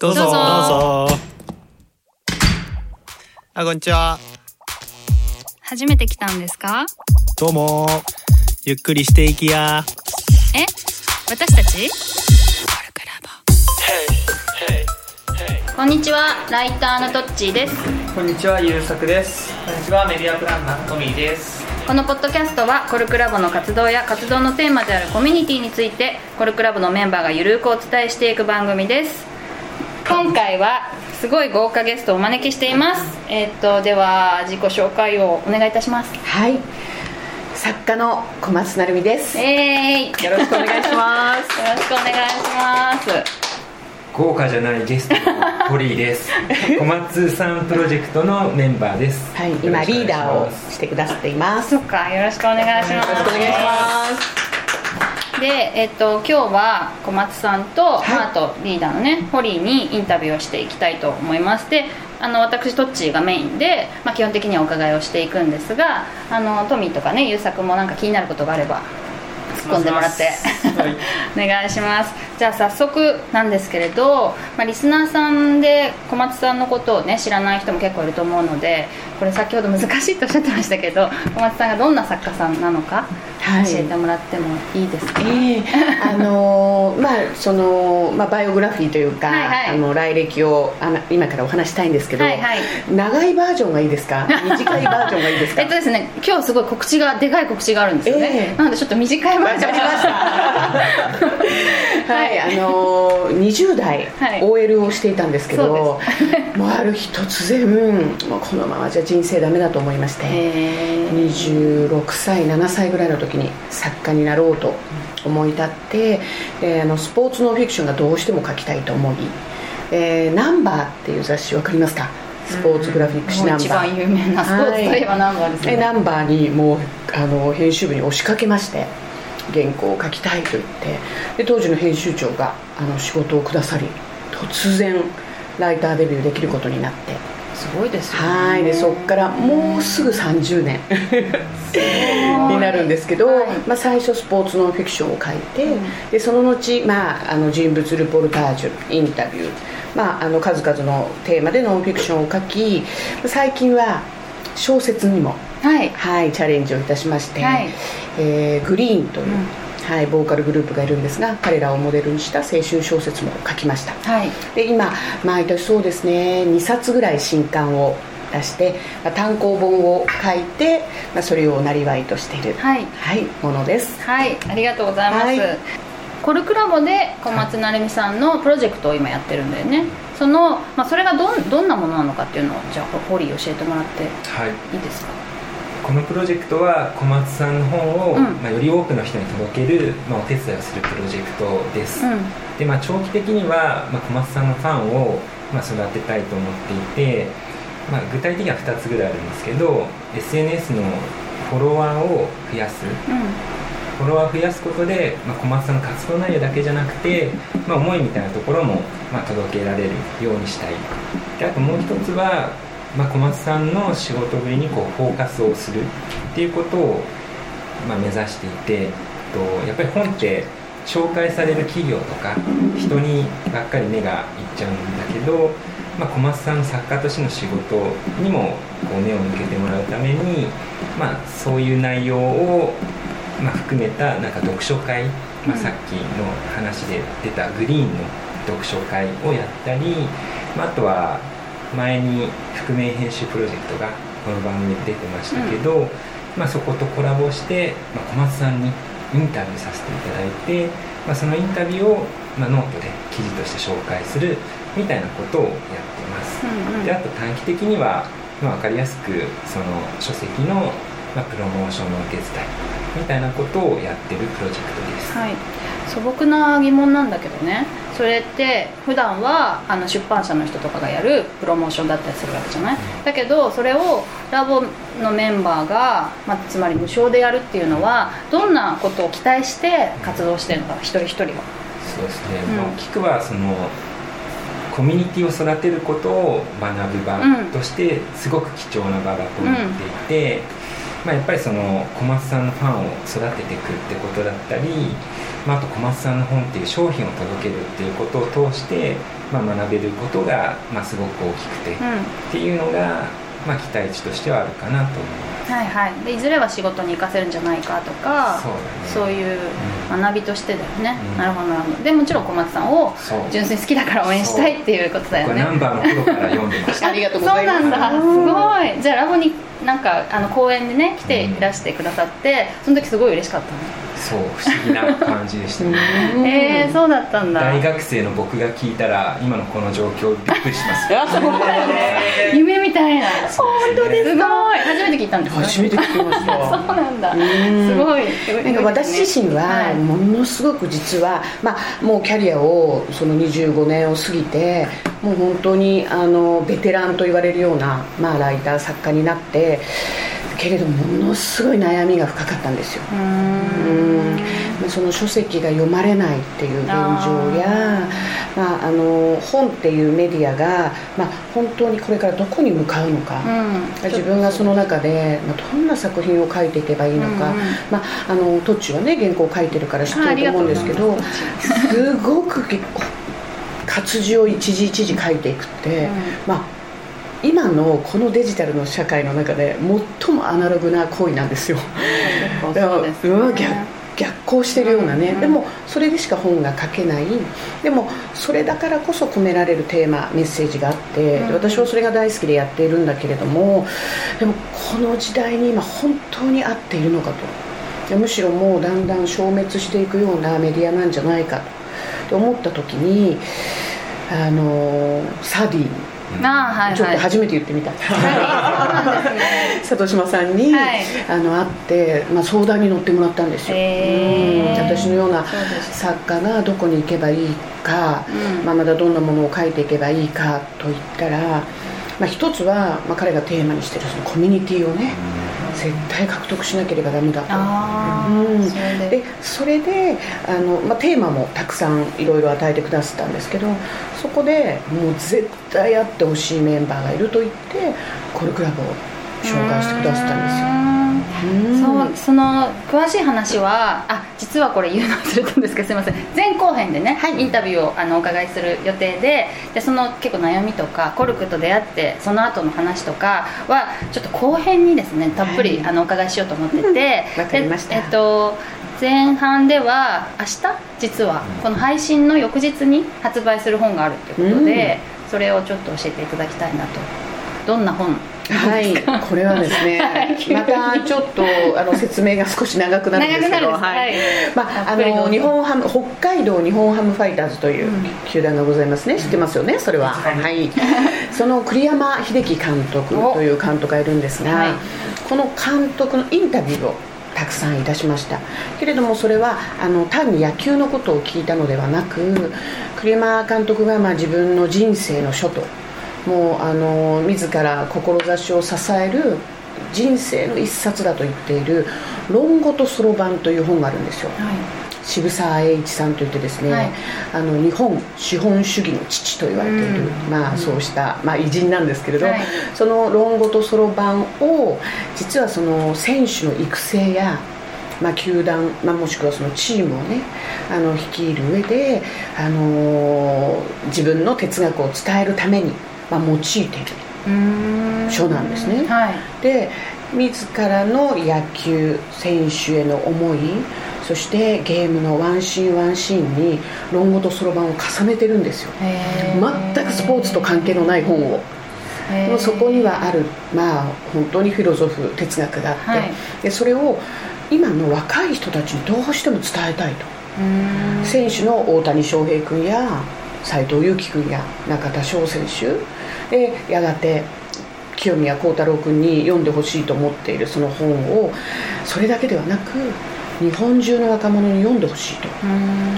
どうぞ。どうぞ。どうぞあこんにちは。初めて来たんですか？どうも。ゆっくりしていきや。え？私たち？こんにちは。ライターのトッチーです。こんにちは、ゆうさくです。こんにちは、メディアプランナーのトミーです。このポッドキャストはコルクラボの活動や活動のテーマであるコミュニティについてコルクラボのメンバーがゆるくお伝えしていく番組です今回はすごい豪華ゲストをお招きしています。えっとでは自己紹介をお願いいたします。はい。作家の小松成美です。よえーイ。よろしくお願いします。ろしくお願いします。豪華じゃないゲストのホリーです。小松さんプロジェクトのメンバーです。はい。今リーダーをしてくださっています。そっか。よろしくお願いします。よろしくお願いしますで、えっと、今日は小松さんと、はい。まあ、あとリーダーのねホリーにインタビューをしていきたいと思います。であの私トッチーがメインで、まあ、基本的にはお伺いをしていくんですがあのトミーとかね優作もなんか気になることがあれば突っ込んでもらってはい。お願いします じゃあ早速なんですけれど、まあ、リスナーさんで小松さんのことをね知らない人も結構いると思うのでこれ先ほど難しいとおっしゃってましたけど小松さんがどんな作家さんなのかはい。教えてもらってもいいですか、ええ。あのー まあその、まあ、バイオグラフィーというか、はいはい。あの来歴をあの今からお話したいんですけど、はいはい。長いバージョンがいいですか？短いバージョンがいいですか？えっとですね今日すごい告知がでかい告知があるんですよね、ええ。なのでちょっと短いバージョン。にしました。はい、あのー、20代はい。OL をしていたんですけど、そもうある日突然もうこのままじゃ人生ダメだと思いまして、え26歳7歳ぐらいの時に作家になろうと思い立って、えーあのスポーツノンフィクションがどうしても書きたいと思い「えーナンバーっていう雑誌わかりますか？スポーツグラフィック誌ナンバー。一番有名なスポーツといえばナンバーですね、えナンバーにもうあの編集部に押しかけまして原稿を書きたいと言ってで当時の編集長があの仕事をくださり突然ライターデビューできることになって。すごいですよね。はい。でそこからもうすぐ30年になるんですけど、はい。まあ、最初スポーツノンフィクションを書いて、でその後、まあ、あの人物ルポルタージュインタビュー、まあ、あの数々のテーマでノンフィクションを書き最近は小説にも、はい。はい、チャレンジをいたしまして、はい。えーグリーンという、うん。はい、ボーカルグループがいるんですが彼らをモデルにした青春小説も書きました。はい。で今毎年そうですね2冊ぐらい新刊を出して、まあ、単行本を書いて、まあ、それをなりわいとしている、はい。はい、ものです。はいありがとうございます、はい。コルクラボで小松成美さんのプロジェクトを今やってるんだよね。その、まあ、それがどんどんなものなのかっていうのをじゃあホリー教えてもらってい。はいいですか？このプロジェクトは小松さんの本を、うん。まあ、より多くの人に届ける、まあ、お手伝いをするプロジェクトです、うん。で、まあ、長期的には、まあ、小松さんのファンを、まあ、育てたいと思っていて、まあ、具体的には2つぐらいあるんですけど SNS のフォロワーを増やす。フォロワー増やすことで、まあ、小松さんの活動内容だけじゃなくて、まあ、思いみたいなところも、まあ、届けられるようにしたい。であともう一つは、まあ、小松さんの仕事ぶりにこうフォーカスをするっていうことを、まあ、目指していてとやっぱり本って紹介される企業とか人にばっかり目がいっちゃうんだけど、まあ、小松さんの作家としての仕事にもこう目を向けてもらうために、まあ、そういう内容をまあ、含めたなんか読書会、まあ、さっきの話で出たグリーンの読書会をやったり、まあ、あとは前に覆面編集プロジェクトがこの番組で出てましたけど、まあ、そことコラボして、まあ、小松さんにインタビューさせていただいて、まあ、そのインタビューを、まあ、ノートで記事として紹介するみたいなことをやってます。うんうん。であと短期的には、まあ、分かりやすくその書籍の、まあ、プロモーションのお手伝いみたいなことをやってるプロジェクトです、はい素朴な疑問なんだけどね。それって普段はあの出版社の人とかがやるプロモーションだったりするわけじゃない？だけどそれをラボのメンバーが、まあ、つまり無償でやるっていうのはどんなことを期待して活動してるのか一人一人は。そうですね、うん。くはそのコミュニティを育てることを学ぶ場うん。としてすごく貴重な場だと思っていて、まあ、やっぱりその小松さんのファンを育てていくってことだったり、まあ、あと小松さんの本っていう商品を届けるっていうことを通して、まあ、学べることが、まあ、すごく大きくて、うん。っていうのが、まあ、期待値としてはあるかなと思いますはいはい。でいずれは仕事に活かせるんじゃないかとかそうだね。いう学びとしてだよね、うん。なるほどなるほど。でもちろん小松さんを純粋に好きだから応援したいっていうことだよね。ナンバーの頃から読んでました。ありがとうございます。そうなんだ。すごい。じゃあラボになんかあの公演でね来ていらしてくださってその時すごい嬉しかったそう不思議な感じでしたね。えそうだったんだ。大学生の僕が聞いたら今のこの状況びっくりしますよ。夢みたいな。本当ですすごい初めて聞いたんですか？初めて聞きまし そうたなんだ。ん。すごい。なんか私自身はものすごく実は、まあ、もうキャリアをその25年を過ぎてもう本当にあのベテランと言われるような、まあ、ライター作家になってけれどものすごい悩みが深かったんですよ。うん。ん。まあその書籍が読まれないっていう現状やまあ、あの本っていうメディアが、まあ、本当にこれからどこに向かうのか、うん。自分がその中で、まあ、どんな作品を書いていけばいいのか、うんうん。まあ、あのトッチはね原稿を書いてるから知ってると思うんですけどすごくぎ活字を一字一字書いていくって、まあ今のこのデジタルの社会の中で最もアナログな行為なんですよ。逆逆行してるようなね、うん。うんでもそれでしか本が書けない。でもそれだからこそ込められるテーマメッセージがあって、でうん。私はそれが大好きでやっているんだけれどもでもこの時代に今本当に合っているのかと。でむしろもうだんだん消滅していくようなメディアなんじゃないかと。思った時にあのサディあーはいはい。ちょっと初めて言ってみた、はい里島さんに、はい。あの会って、まあ、相談に乗ってもらったんですよ、へー。うん。私のような作家がどこに行けばいいか、うん。まあ、まだどんなものを書いていけばいいかといったら、まあ、一つは、まあ、彼がテーマにしているそのコミュニティをね絶対獲得しなければダメだと。うん。それで。でそれであの、まあ、テーマもたくさんいろいろ与えてくださったんですけどそこでもう絶対会ってほしいメンバーがいると言ってコルクラブを紹介してくださったんですよ。うんそうその詳しい話はあ実はこれ言うの忘れたんですけどすいません。前後編でね、インタビューをあのお伺いする予定ででその結構悩みとかコルクと出会ってその後の話とかはちょっと後編にですねたっぷり、はい。あのお伺いしようと思ってて わかりました。でえっと前半では明日実はこの配信の翌日に発売する本があるということで、それをちょっと教えていただきたいなと。どんな本はい、これはですね、はい。またちょっとあの説明が少し長くなるんですけど、はい。はい。まあ、あの日本ハム北海道日本ハムファイターズといううん球団がございますね、知ってますよね、それは。はい。はい、その栗山英樹監督という監督がいるんですが、はい。この監督のインタビューをたくさんいたしました。けれどもそれはあの単に野球のことを聞いたのではなく栗山監督がまあ自分の人生の書ともうあの自ら志を支える人生の一冊だと言っている「論語とそろばん」という本があるんですよ。渋沢栄一さんといってですね、はい。あの日本資本主義の父と言われている、うん。まあ、そうした、まあ、偉人なんですけれど、はい。その「論語とそろばん」を実はその選手の育成やまあ、球団、まあ、もしくはそのチームをねあの率いる上で、あのー自分の哲学を伝えるために、まあ、用いている書なんですね。はい。で自らの野球選手への思いそしてゲームのワンシーンワンシーンに論語とそろばんを重ねてるんですよ。全くスポーツと関係のない本を。へー。でもそこにはあるまあ本当にフィロゾフ哲学があって、はい。でそれを今の若い人たちにどうしても伝えたいと。選手の大谷翔平君や斎藤佑樹君や中田翔選手でやがて清宮幸太郎君に読んでほしいと思っているその本をそれだけではなく日本中の若者に読んでほしいと。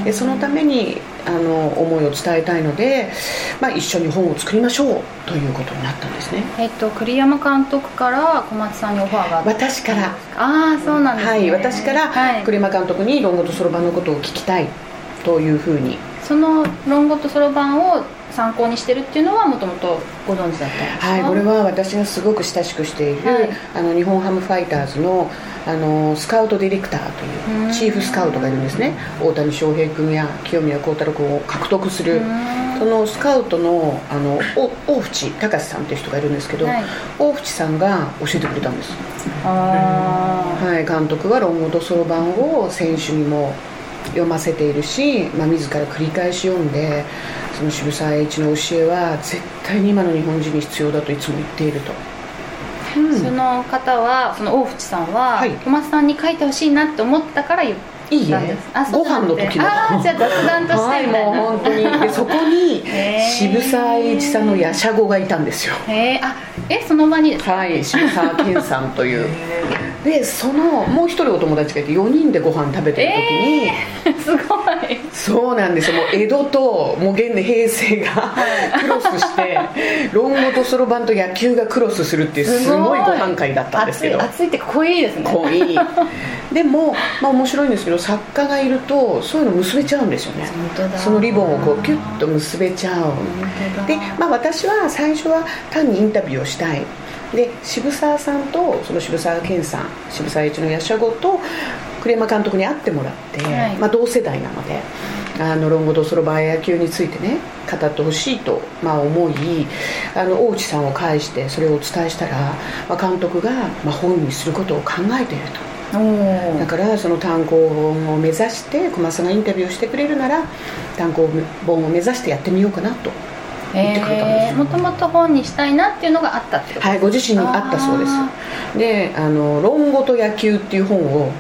でそのためにあの思いを伝えたいので、まあ、一緒に本を作りましょうということになったんですね。えっと栗山監督から小松さんにオファーがあった私から。ああそうなんですね。はい、私からはい。栗山監督に「論語とそろばん」のことを聞きたいというふうに。その論語とそろばんを参考にしてるっていうのはもともとご存知だったんですか？はい、これは私がすごく親しくしている、はい。あの日本ハムファイターズのあのスカウトディレクターというチーフスカウトがいるんですね。大谷翔平君や清宮幸太郎君を獲得するそのスカウトのあのお大淵隆さんっていう人がいるんですけど、はい。大淵さんが教えてくれたんです。あはい、監督は論語とそろばんを選手にも読ませているし、まあ、自ら繰り返し読んでその渋沢栄一の教えは絶対に今の日本人に必要だといつも言っていると、ーその方はその大淵さんは、はい。小松さんに書いてほしいなって思ったから言いいえったんです。あそごうなんです。飯の時の。ああじゃあ雑談としはいてみたいな、もう本当に。でそこに渋沢栄一さんのやしゃごがいたんですよ。へえあえその場にですか？はい渋沢健さんという。でそのもう一人お友達がいて4人でご飯食べてる時に、すごいそうなんですよ。もう江戸ともう現代平成がクロスして論語とそろばんと野球がクロスするっていうすごいご飯会だったんですけど。熱いって濃いですね。濃い。でも、まあ、面白いんですけど作家がいるとそういうの結べちゃうんですよね。そのリボンをこうキュッと結べちゃう。で、まあ、私は最初は単にインタビューをしたい。で渋沢さんとその渋沢健さん渋沢栄一のやしゃごと栗山監督に会ってもらって、はい。まあ、同世代なのであの論語とそろばん野球についてね語ってほしいと、まあ、思いあの大内さんを介してそれをお伝えしたら、まあ、監督が、まあ、本にすることを考えていると。だからその単行本を目指して小松さんがインタビューをしてくれるなら単行本を目指してやってみようかなと言ってくれたんですよ。もともと本にしたいなっていうのがあったってことはいご自身にあったそうです。あであの「論語と野球」っていう本を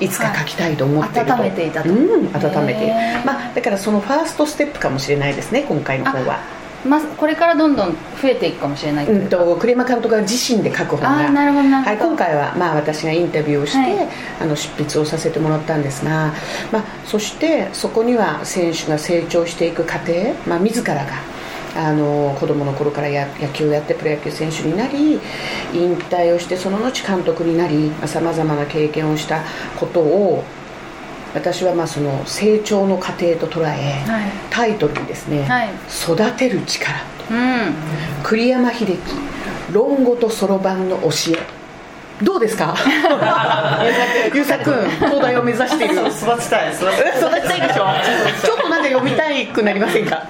いつか書きたいと思っていると、温めていたと。うん温めて。まあだからそのファーストステップかもしれないですね今回の方は。まこれからどんどん増えていくかもしれないううんと栗山監督が自身で書く本が。ああなるほどなはい、今回は、まあ、私がインタビューをして、はい。あの執筆をさせてもらったんですが、まあ、そしてそこには選手が成長していく過程、まあ、自らがあの子供の頃からや野球をやってプロ野球選手になり引退をしてその後監督になりさまざ、まな経験をしたことを私はまあその成長の過程と捉え、はい。タイトルにですね、はい。育てる力うん。栗山英樹論語とそろばんの教えどうですか？ゆうさくん東大を目指している。育 育ちたい。育ちたいでしょ？ちょっとなんか読みたいくなりませんか？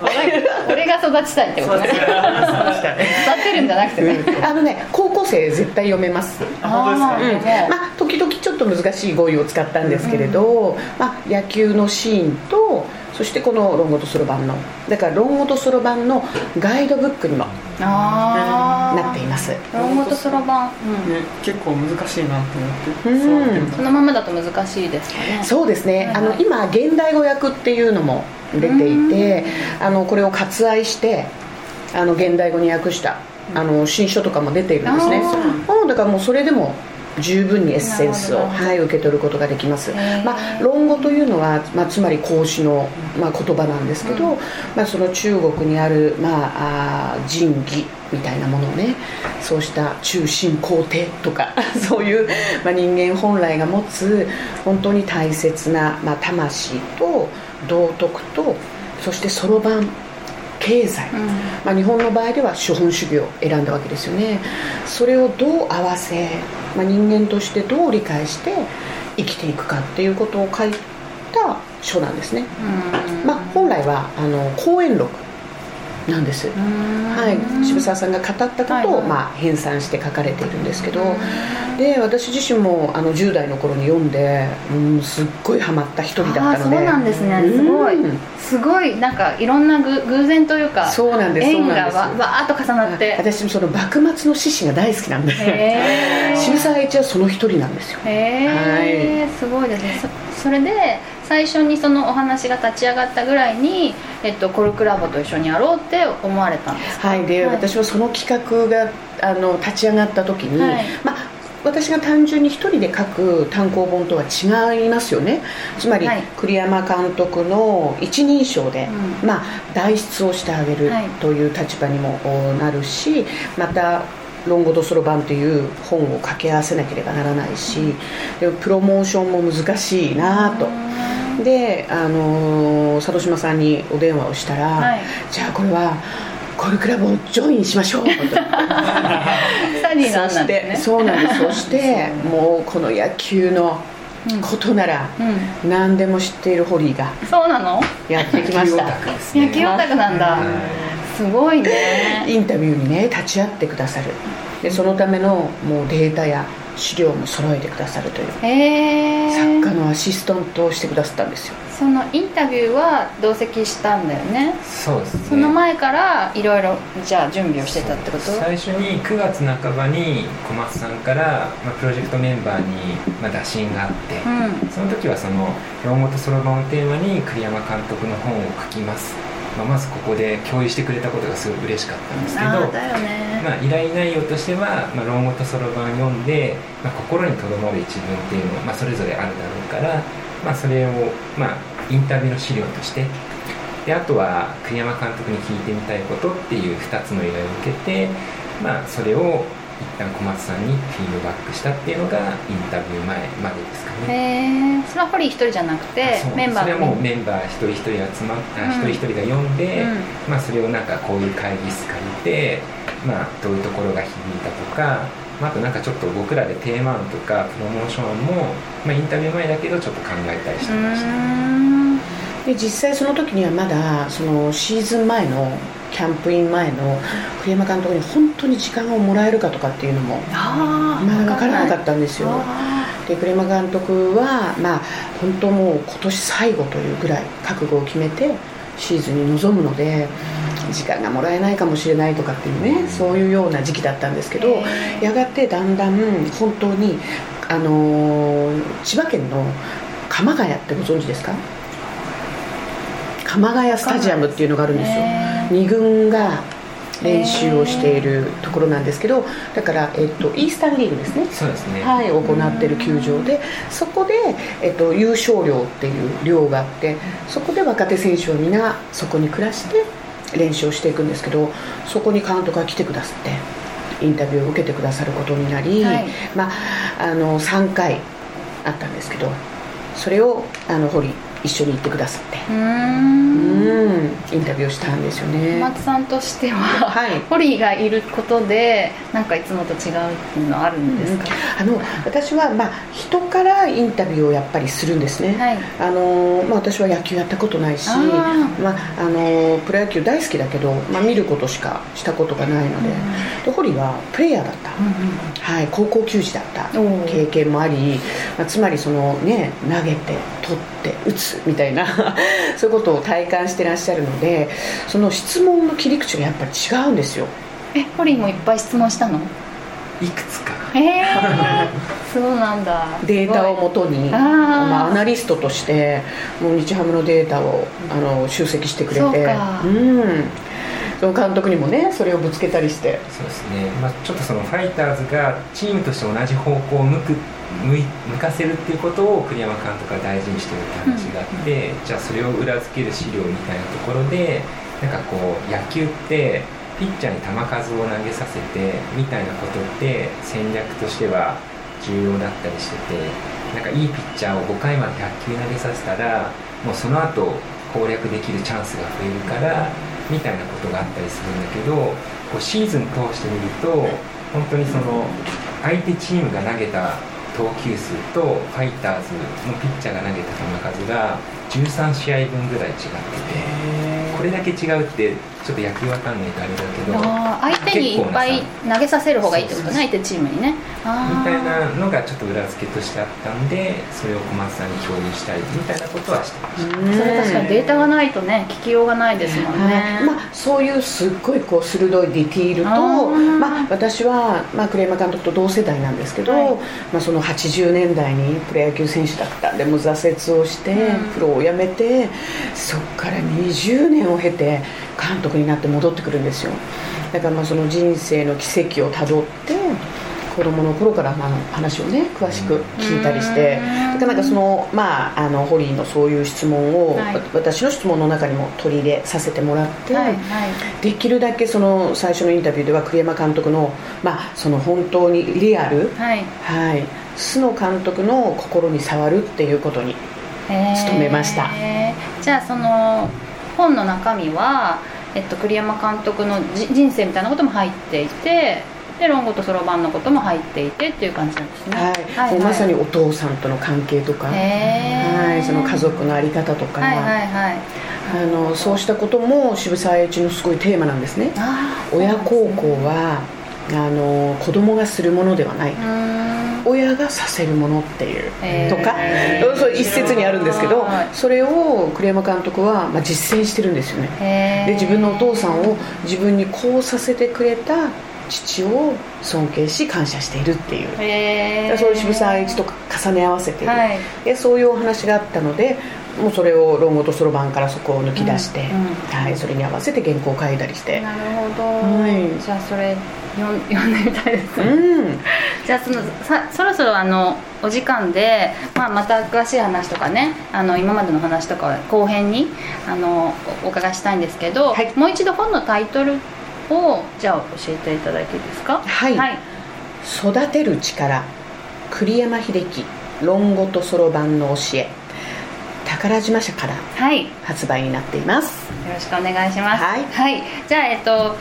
俺が育ちたいってことね育てるんじゃなくてね。あのね高校生絶対読めます。あ本当ですか？あーうん。まあ、時々ちょっと難しい語彙を使ったんですけれど、まあ、野球のシーンとそしてこの「論語とそろばんの」だから「論語とそろばん」のガイドブックにもああなっています。論語とそろばん、うん。ね結構難しいなと思ってうん。そのままだと難しいですかね。そうですね、はいあの今現代語訳っていうのも出ていてあのこれを割愛してあの現代語に訳したあの新書とかも出ているんですね。だからもうそれでも十分にエッセンスを、はい、受け取ることができます。まあ、論語というのは、まあ、つまり孔子の、まあ、言葉なんですけど、うん。まあ、その中国にある、まあ、あー仁義みたいなものをねそうした中心皇帝とか そういう、まあ、人間本来が持つ本当に大切な、まあ、魂と道徳とそしてそろばん経済、うん。まあ、日本の場合では資本主義を選んだわけですよね。それをどう合わせ、まあ、人間としてどう理解して生きていくかっていうことを書いた書なんですね、うん。まあ、本来はあの講演録なんです、うん。はい、渋沢さんが語ったことを、まあ、編纂して書かれているんですけど、で私自身もあの10代の頃に読んで、うん、すっごいハマった一人だったので。そうなんですね。すごい。うんすごいなんかいろんなぐ偶然というかそうなんです縁がわわーっと重なって。私もその幕末の志士が大好きなんで。渋沢栄一はその一人なんですよ。へえ、すごいですね。そそれで最初にそのお話が立ち上がったぐらいに、えっと、コルクラボと一緒にやろうって思われたんですか？はい。で、はい。私はその企画があの立ち上がった時に、はい。まあ私が単純に一人で書く単行本とは違いますよね。つまり、はい。栗山監督の一人称で、うまあ、代筆をしてあげるはい。という立場にもおなるしまた「論語とそろばん」という本を掛け合わせなければならないしでプロモーションも難しいなと。で、あのー佐渡島さんにお電話をしたら、はい。じゃあこれはゴルフクラブをジョインしましょう。と サニーなんなんですね。てそうなんです。そしてもうこの野球のことならうん。何でも知っているホリーがそうなの？やってきました。野球オタクね。なんだ。はすごいね。インタビューにね立ち会ってくださる。でそのためのもうデータや資料も揃えてくださるという。へえ作家のアシスタントをしてくださったんですよ。そのインタビューは同席したんだよね。そうですね。その前からいろいろじゃあ準備をしてたってこと？最初に9月半ばに小松さんから、まあ、プロジェクトメンバーに、まあ、打診があって、うん。その時はその論語とそろばんをテーマに栗山監督の本を書きます、まあ、まずここで共有してくれたことがすごい嬉しかったんですけどまあ、依頼内容としては、まあ、論語とそろばん読んで、まあ、心にとどまる一文っていうのも、まあ、それぞれあるだろうから、まあ、それを、まあ、インタビューの資料としてであとは栗山監督に聞いてみたいことっていう2つの依頼を受けて、まあ、それを一旦小松さんにフィードバックしたっていうのがインタビュー前までですかね。へえそれはホリー一人じゃなくてメンバーそれはもうメンバー一人一人集まった、うん。一人一人が読んで、うん。まあ、それをなんかこういう会議室借りて、まあ、どういうところが響いたとか、まあ、あとなんかちょっと僕らでテーマ案とかプロモーション案も、まあ、インタビュー前だけどちょっと考えたりしてました。ね。うん。で実際その時にはまだそのシーズン前のキャンプイン前の栗山監督に本当に時間をもらえるかとかっていうのもああまだ分からなかったんですよ。あで栗山監督はまあ本当もう今年最後というぐらい覚悟を決めてシーズンに臨むので時間がもらえないかもしれないとかっていうねそういうような時期だったんですけどやがてだんだん本当にあのー千葉県の鎌ヶ谷ってご存知ですか？鎌ヶ谷スタジアムっていうのがあるんですよ。へ2軍が練習をしているところなんですけどだから、えっと、イースタンリーグですね。そうですね、はい、行っている球場でそこで、えっと、優勝寮っていう寮があってそこで若手選手は皆そこに暮らして練習をしていくんですけどそこに監督が来てくださってインタビューを受けてくださることになり、はい。まあ、あの3回あったんですけどそれをあの堀一緒に行ってくださって。うーうん。んインタビューをしたんですよね。小松さんとしては、はい。ホリーがいることでなんかいつもと違うっていうのはあるんですか、あの私は、まあ、人からインタビューをやっぱりするんですね、はい。あのまあ、私は野球やったことないしまあ、あのプロ野球大好きだけど、まあ、見ることしかしたことがないので,、で堀はプレイヤーだった、はい、高校球児だった経験もあり、まあ、つまりその、ね、投げて取って打つみたいな そういうことを体感してらっしゃるのでその質問の切り口がやっぱり違うんですよ。えホリーもいっぱい質問したの？いくつか。へえ そうなんだ。データをもとにまあ、アナリストとしてもう日ハムのデータをあの集積してくれて。そうか。んその監督にもねそれをぶつけたりして。そうですね、まあ、ちょっとそのファイターズがチームとして同じ方向を向く向い向かせるっていうことを栗山監督が大事にしてるって話があって、じゃあそれを裏付ける資料みたいなところでなんかこう野球ってピッチャーに球数を投げさせてみたいなことって戦略としては重要だったりしててなんかいいピッチャーを5回まで100球投げさせたらもうその後攻略できるチャンスが増えるからみたいなことがあったりするんだけどこうシーズン通してみると本当にその相手チームが投げた投球数とファイターズのピッチャーが投げた球数が13試合分ぐらい違っててこれだけ違うってちょっと野球わかんないとあれだけど相手にいっぱい投げさせる方がいいってこと？ね相手チームにね。みたいなのがちょっと裏付けとしてあったんでそれを小松さんに共有したいみたいなことはしてました。それ確かにデータがないとね聞きようがないですもんね、はい。まあ、そういうすっごいこう鋭いディティールとあー。まあ、私は、まあ、栗山監督と同世代なんですけど、はい。まあ、その80年代にプロ野球選手だったでも挫折をして、うん。プロを辞めてそこから20年を経て監督になって戻ってくるんですよ。だからまあその人生の奇跡をたどって子供の頃からまあ話をね詳しく聞いたりして。うん。だからなんかそのまああのホリーのそういう質問を、はい。わ私の質問の中にも取り入れさせてもらって、はいはい。できるだけその最初のインタビューでは栗山監督の,、まあその本当にリアル、はい。はい、須野監督の心に触るっていうことにへー。勤めました。じゃあその本の中身は、えっと、栗山監督のじ人生みたいなことも入っていてで論語とそろばんのことも入っていてっていう感じなんですね。はい、もうまさにお父さんとの関係とか、はい、その家族の在り方とか、はいはいはい。あのそうしたことも渋沢栄一のすごいテーマなんですね。あー親孝行はあの子供がするものではない、親がさせるものっていう。とか、そう一説にあるんですけどはい。それを栗山監督は、まあ、実践してるんですよね。へー。で自分のお父さんを自分にこうさせてくれた父を尊敬し感謝しているっていう。へー。そういう渋沢栄一と重ね合わせている、はい。でそういうお話があったのでもうそれを論語とそろばんからそこを抜き出して、うんうん。はい、それに合わせて原稿を書いたりして。なるほど、はい。じゃあそれ読ん読んでみたいです。ね、うん。じゃあそのさそろそろあのお時間で、まあ、また詳しい話とかねあの今までの話とか後編にあのおお伺いしたいんですけど、はい。もう一度本のタイトルをじゃあ教えていただいていいですか？はい。はい、育てる力栗山英樹論語とそろばんの教え宝島社からはい、よ発売になっています。ろしくお願いします。はい。じゃあえっと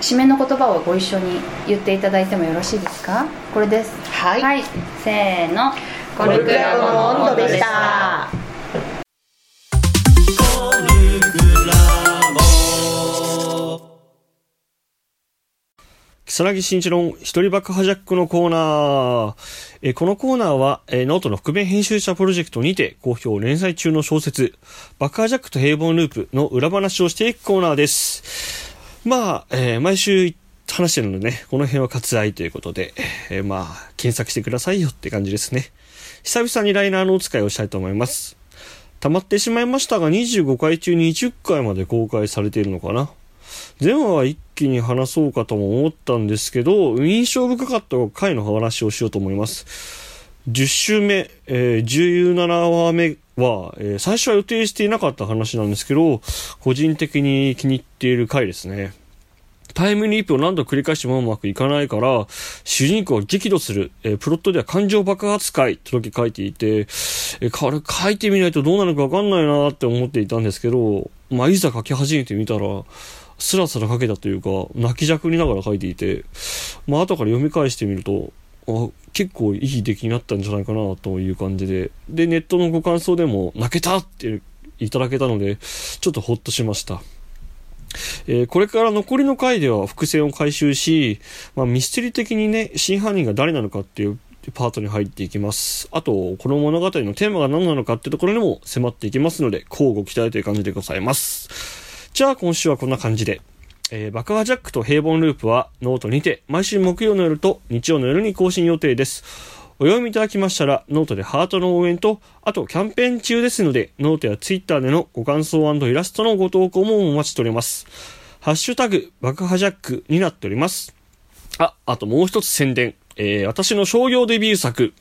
締めの言葉をご一緒に言っていただいてもよろしいですか？これです。はい、せーの。コルクラボの温度でした木更木慎一郎一人爆破ジャックのコーナー。えこのコーナーは、えノートの覆面編集者プロジェクトにて好評連載中の小説、爆破ジャックと平凡ループの裏話をしていくコーナーです。まあ、えー毎週話してるのでね、この辺は割愛ということで、えーまあ、検索してくださいよって感じですね。久々にライナーのお使いをしたいと思います。溜まってしまいましたが、25回中に10回まで公開されているのかな。前話は一気に話そうかとも思ったんですけど、印象深かった回の話をしようと思います。10週目、えー17話目は、えー最初は予定していなかった話なんですけど、個人的に気に入っている回ですね。タイムリープを何度繰り返してもうまくいかないから、主人公が激怒する、えープロットでは感情爆発回とだけ書いていて、えーこれ書いてみないとどうなるかわかんないなって思っていたんですけど、まあ、いざ書き始めてみたら、スラスラ書けたというか、泣きじゃくりながら書いていて、まあ、後から読み返してみると、あ結構いい出来になったんじゃないかなという感じで、で、ネットのご感想でも、泣けたっていただけたので、ちょっとほっとしました。えーこれから残りの回では伏線を回収し、まあ、ミステリー的にね、真犯人が誰なのかっていうパートに入っていきます。あと、この物語のテーマが何なのかっていうところにも迫っていきますので、交互期待という感じでございます。じゃあ今週はこんな感じで。えー爆破ジャックと平凡ループはノートにて毎週木曜の夜と日曜の夜に更新予定です。お読みいただきましたらノートでハートの応援と、あとキャンペーン中ですのでノートやツイッターでのご感想イラストのご投稿もお待ちしております。ハッシュタグ爆破ジャックになっております。あ、あともう一つ宣伝。えー私の商業デビュー作、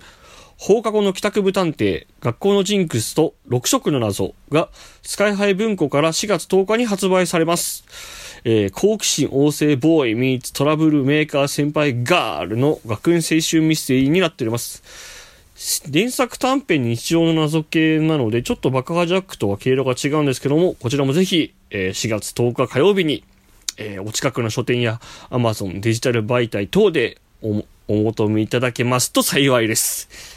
放課後の帰宅部探偵、学校のジンクスと6色の謎が、スカイハイ文庫から4月10日に発売されます。えー好奇心旺盛ボーイミーツトラブルメーカー先輩ガールの学園青春ミステリーになっております。原作短編日常の謎系なので、ちょっと爆破ジャックとは経路が違うんですけども、こちらもぜひ、えー4月10日火曜日に、えーお近くの書店や Amazon デジタル媒体等でお求めいただけますと幸いです。